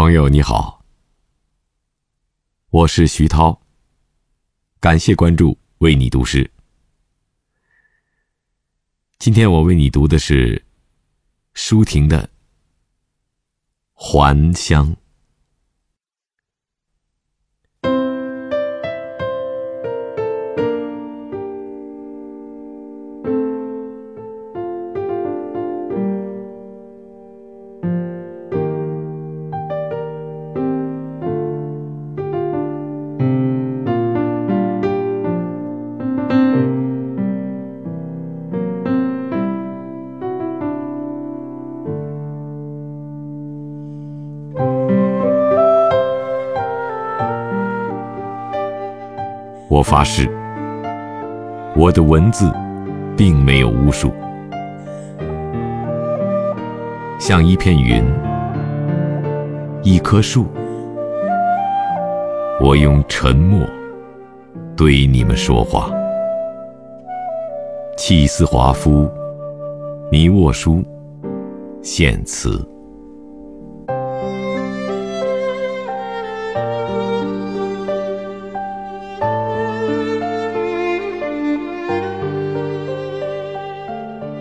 朋友你好，我是徐涛。感谢关注，为你读诗。今天我为你读的是舒婷的《还乡》。我发誓，我的文字并没有巫术，像一片云，一棵树，我用沉默对你们说话。契斯华夫，尼沃书，献词。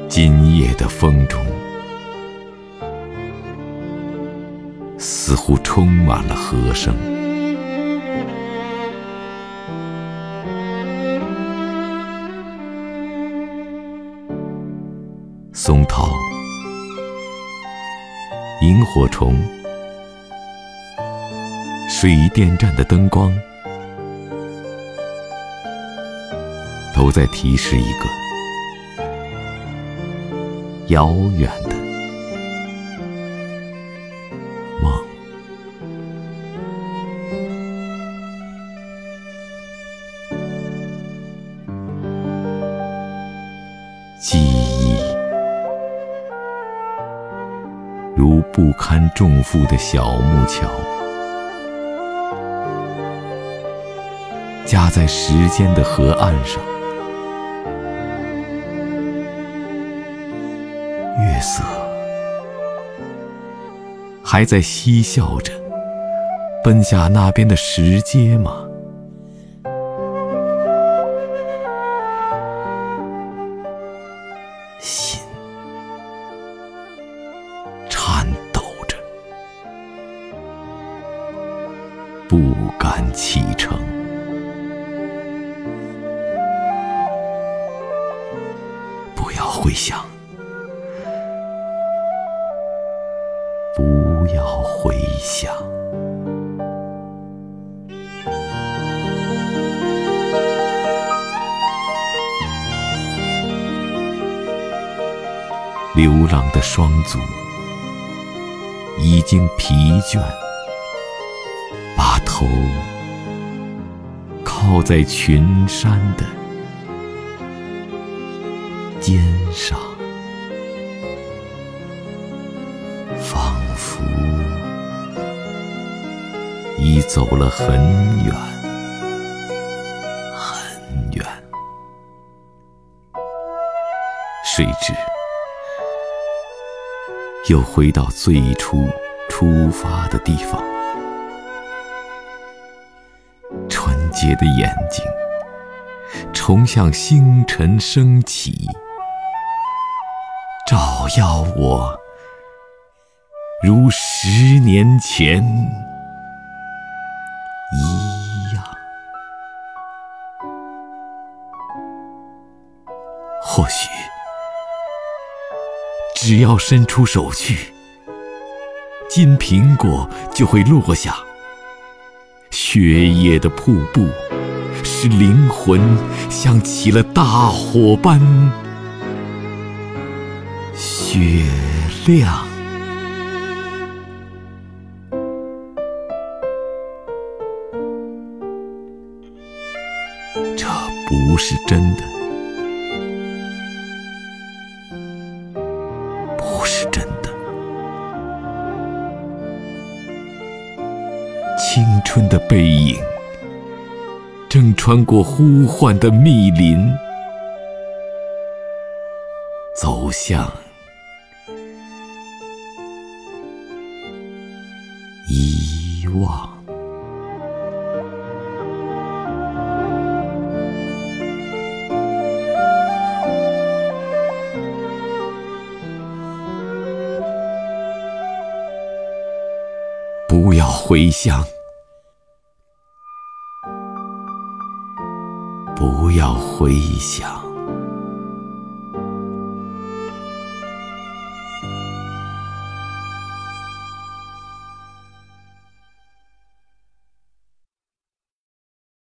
今夜的风中，似乎充满了和声。松涛、萤火虫、水电站的灯光，都在提示一个。遥远的梦，记忆如不堪重负的小木桥，架在时间的河岸上。月色还在嬉笑着，奔下那边的石阶吗？心颤抖着，不敢启程。不要回想。要回想，流浪的双足已经疲倦，把头靠在群山的肩上。放福已走了很远，很远。谁知又回到最初出发的地方？纯洁的眼睛重向星辰升起，照耀我，如十年前。一样，或许只要伸出手去，金苹果就会落下。血液的瀑布，使灵魂像起了大火般雪亮。这不是真的，不是真的。青春的背影正穿过呼唤的密林，走向遗忘。不要回乡，不要回想。